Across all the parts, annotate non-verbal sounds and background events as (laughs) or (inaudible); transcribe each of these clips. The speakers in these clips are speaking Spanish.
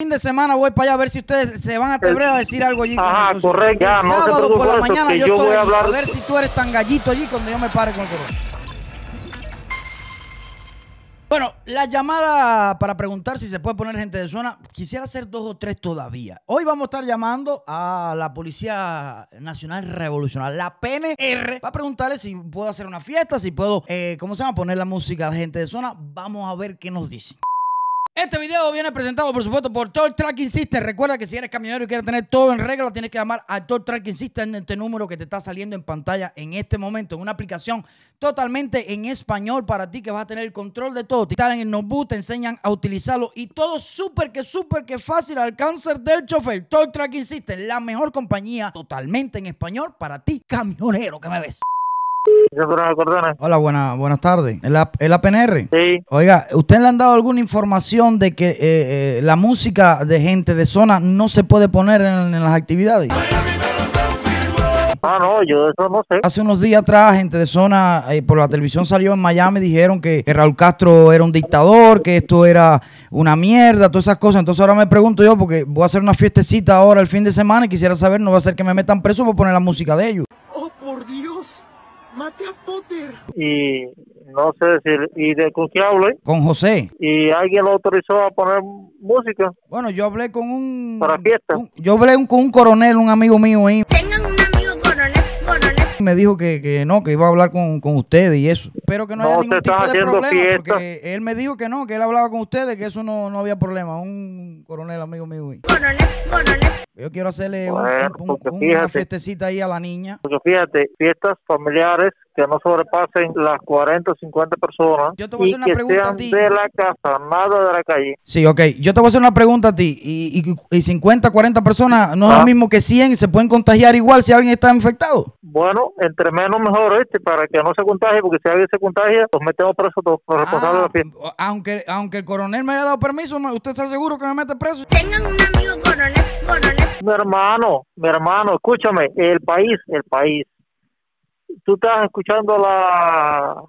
fin de semana voy para allá a ver si ustedes se van a atrever a decir algo allí. con Ajá, socio. correcto. El Ya, sábado por la por mañana yo, yo estoy voy a hablar- a ver si tú eres tan gallito allí cuando yo me pare con el corona. Bueno, la llamada para preguntar si se puede poner gente de zona, quisiera hacer dos o tres todavía. Hoy vamos a estar llamando a la Policía Nacional Revolucionaria, la PNR, para preguntarle si puedo hacer una fiesta, si puedo, eh, ¿cómo se llama? Poner la música de gente de zona. Vamos a ver qué nos dicen. Este video viene presentado, por supuesto, por Toll Tracking System. Recuerda que si eres camionero y quieres tener todo en regla, tienes que llamar a Toll Tracking System en este número que te está saliendo en pantalla en este momento. En una aplicación totalmente en español para ti que vas a tener el control de todo. Te instalan el notebook, te enseñan a utilizarlo y todo súper que súper que fácil al cáncer del chofer. Toll Tracking System, la mejor compañía totalmente en español para ti, camionero que me ves. Hola, buena, buenas tardes. ¿Es la, PNR? Sí. Oiga, ¿usted le han dado alguna información de que eh, eh, la música de gente de zona no se puede poner en, en las actividades? Ah, no, yo eso no sé. Hace unos días atrás, gente de zona, eh, por la televisión salió en Miami, dijeron que, que Raúl Castro era un dictador, que esto era una mierda, todas esas cosas. Entonces ahora me pregunto yo, porque voy a hacer una fiestecita ahora el fin de semana y quisiera saber, no va a ser que me metan preso por poner la música de ellos. ¡Mate a Potter! Y no sé decir. ¿Y de con quién hablé? Con José. ¿Y alguien lo autorizó a poner música? Bueno, yo hablé con un... Para fiesta. un- yo hablé un- con un coronel, un amigo mío ahí. Me dijo que, que no, que iba a hablar con, con ustedes y eso. Pero que no, No haya ningún tipo de haciendo problema, fiesta. porque él me dijo que no, que él hablaba con ustedes, que eso no, no había problema. Un coronel amigo mío. ahí. Coronel, coronel. Yo quiero hacerle un- Bueno, un- porque un- fíjate. una fiestecita ahí a la niña. Porque fíjate, fiestas familiares que no sobrepasen las 40 o 50 personas Yo te voy a y hacer una que pregunta a sean ti. de la casa, nada de la calle. Sí, ok. Yo te voy a hacer una pregunta a ti. ¿Y, y, y 50, 40 personas no es Ah. lo mismo que 100 y se pueden contagiar igual si alguien está infectado? Bueno, entre menos mejor este para que no se contagie, porque si alguien se contagia, los metemos presos todos los responsables de la fiesta. Ah, aunque, aunque el coronel me haya dado permiso, ¿usted está seguro que me mete preso? Tengan un amigo coronel, coronel. Mi hermano, mi hermano, escúchame, el país, el país. Tú estás escuchando la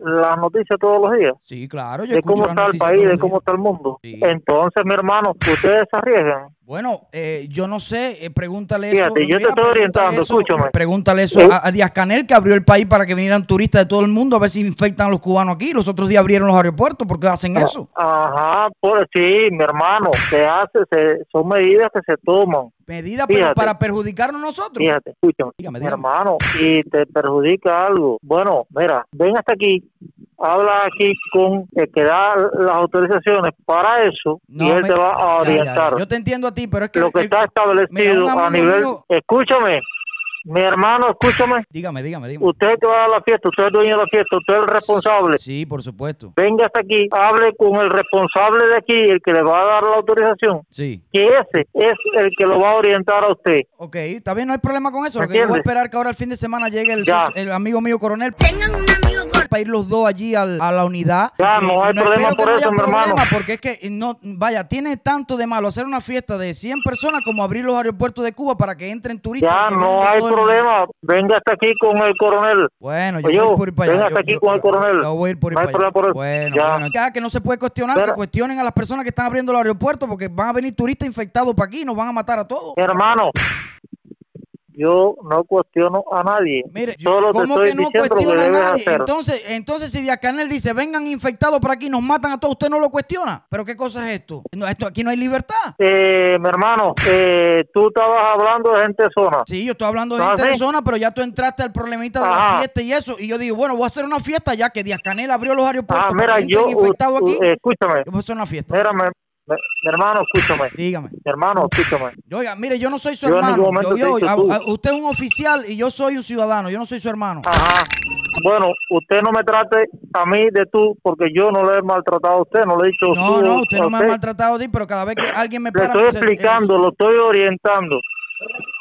las noticias todos los días Sí, claro. Yo de cómo está el país, de cómo está el mundo. Sí. Entonces, mi hermano, ustedes se arriesgan. Bueno, eh, yo no sé, eh, pregúntale Fíjate, eso. yo te estoy orientando, eso, escúchame. Pregúntale eso ¿Eh? a, a Díaz Canel, que abrió el país para que vinieran turistas de todo el mundo a ver si infectan a los cubanos aquí. Los otros días abrieron los aeropuertos. ¿Por qué hacen eso? Ajá, por sí, mi hermano, se hace, se, son medidas que se toman. Medidas pero para perjudicarnos nosotros. Fíjate, escúchame, Dígame, mi hermano, y te perjudica algo. Bueno, mira, ven hasta aquí, habla aquí con el que da las autorizaciones para eso No, y él me- te va a Ya, ya, ya. orientar. Yo te entiendo a ti, pero es que... Lo que el- está establecido a nivel... mío- Escúchame, mi hermano, escúchame. Dígame, dígame, dígame. Usted que va a la fiesta, usted es dueño de la fiesta, usted es el responsable. Sí, por supuesto. Venga hasta aquí, hable con el responsable de aquí, el que le va a dar la autorización. Sí. Que ese es el que lo va a orientar a usted. Ok, está bien, no hay problema con eso. ¿Me Lo que yo voy a esperar que ahora el fin de semana llegue el, Ya. el amigo mío coronel Tengan. Para ir los dos allí al- a la unidad. Que- no hay y problema por no eso, hermano. problema, Porque es que, no, vaya, tiene tanto de malo hacer una fiesta de 100 personas como abrir los aeropuertos de Cuba para que entren turistas. Ya no hay problema. Venga hasta aquí con el coronel. Bueno, yo Oye, voy por ir para allá. ven Yo- hasta aquí yo- con el coronel. Yo voy a ir por ir No hay para allá. problema por eso. Bueno, Ya. bueno. Ya que no se puede cuestionar, que cuestionen a las personas que están abriendo los aeropuertos porque van a venir turistas infectados para aquí y nos van a matar a todos. Mi hermano, yo no cuestiono a nadie. Mire, yo- Solo te ¿cómo estoy que no cuestiona a nadie? Entonces, entonces si Díaz Canel dice, vengan infectados por aquí, nos matan a todos, usted no lo cuestiona. ¿Pero qué cosa es esto? No, esto aquí no hay libertad. Eh, mi hermano, eh, tú estabas hablando de gente de zona. Sí, yo estoy hablando de ¿Ah, gente de zona, pero ya tú entraste al problemita de la Ajá. fiesta y eso. Y yo digo, bueno, voy a hacer una fiesta ya que Díaz Canel abrió los aeropuertos. Ah, mira, yo, entren infectados u- aquí. u- escúchame, yo voy a hacer una fiesta. mira, mi, hermano, escúchame, Dígame. mi hermano, escúchame. Yo, Oiga, mire, yo no soy su Yo hermano. Yo- yo- a- a- usted es un oficial y yo soy un ciudadano. Yo no soy su hermano. Ajá. Bueno, usted no me trate a mí de tú, porque yo no le he maltratado a usted, no le he dicho No, tú no, usted no me ha maltratado a ti, pero cada vez que alguien me Le para... estoy me dice, explicando, lo estoy orientando.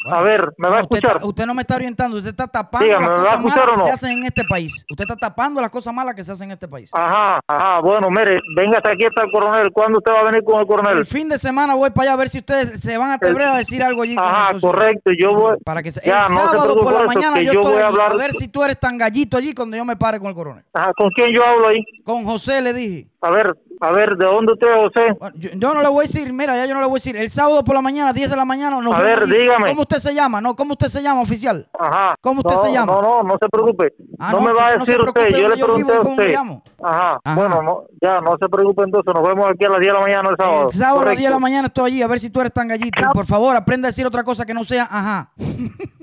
Bueno, a ver, ¿me va a usted escuchar? usted no me está orientando, usted está tapando Dígame, las ¿me va a cosas malas que se hacen en este país. Usted está tapando las cosas malas que se hacen en este país. Ajá, ajá, bueno, mire, venga hasta aquí está el coronel. ¿Cuándo usted va a venir con el coronel? El fin de semana voy para allá a ver si ustedes se van a atrever a decir algo allí. Ajá, correcto, yo voy. Para que se- Ya, el sábado por la mañana yo, yo estoy voy a hablar- a ver si tú eres tan gallito allí cuando yo me pare con el coronel. Ajá, ¿con quién yo hablo ahí? Con José le dije. A ver, A ver, ¿de dónde usted, José? Bueno, Yo, yo no le voy a decir, mira, ya yo no le voy a decir. El sábado por la mañana, 10 de la mañana, nos A ver, dígame. ¿Cómo usted se llama? No, ¿cómo usted se llama, oficial? Ajá. ¿Cómo usted No, se llama? No, no, no se preocupe. Ah, no, no, me va a no decir usted, yo le pregunté a usted. llamo. Ajá. Ajá. Bueno, no, ya, no se preocupe entonces, nos vemos aquí a las 10 de la mañana el sábado. El sábado a las 10 de la mañana estoy allí, a ver si tú eres tan gallito. Por favor, aprenda a decir otra cosa que no sea ajá. (laughs)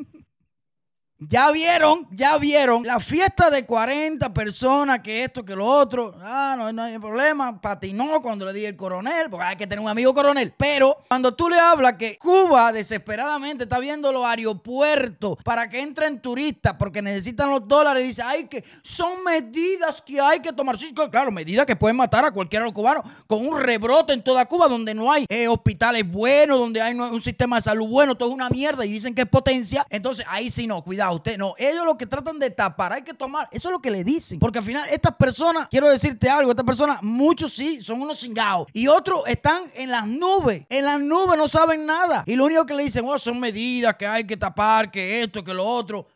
Ya vieron, ya vieron la fiesta de 40 personas, que esto, que lo otro. Ah, no, no hay problema. Patinó cuando le di el coronel, porque hay que tener un amigo coronel. Pero cuando tú le hablas que Cuba desesperadamente está viendo los aeropuertos para que entren turistas porque necesitan los dólares, dice, ay, que son medidas que hay que tomar. Sí, claro, medidas que pueden matar a cualquiera de los cubanos con un rebrote en toda Cuba donde no hay eh, hospitales buenos, donde hay un sistema de salud bueno, todo es una mierda y dicen que es potencia. Entonces ahí sí no, cuidado, usted no. Ellos lo que tratan de tapar, hay que tomar, eso es lo que le dicen. Porque al final estas personas, quiero decirte algo, estas personas, muchos sí, son unos cingados. Y otros están en las nubes, en las nubes no saben nada. Y lo único que le dicen, oh, son medidas que hay que tapar, que esto, que lo otro.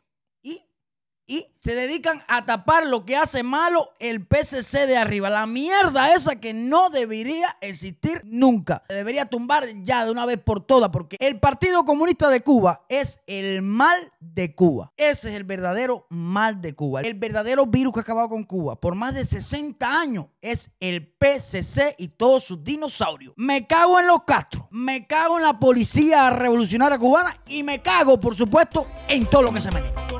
Y se dedican a tapar lo que hace malo el PCC de arriba. La mierda esa que no debería existir nunca. Se debería tumbar ya de una vez por todas porque el Partido Comunista de Cuba es el mal de Cuba. Ese es el verdadero mal de Cuba. El verdadero virus que ha acabado con Cuba por más de 60 años es el PCC y todos sus dinosaurios. Me cago en los Castro, me cago en la policía revolucionaria cubana y me cago, por supuesto, en todo lo que se menea.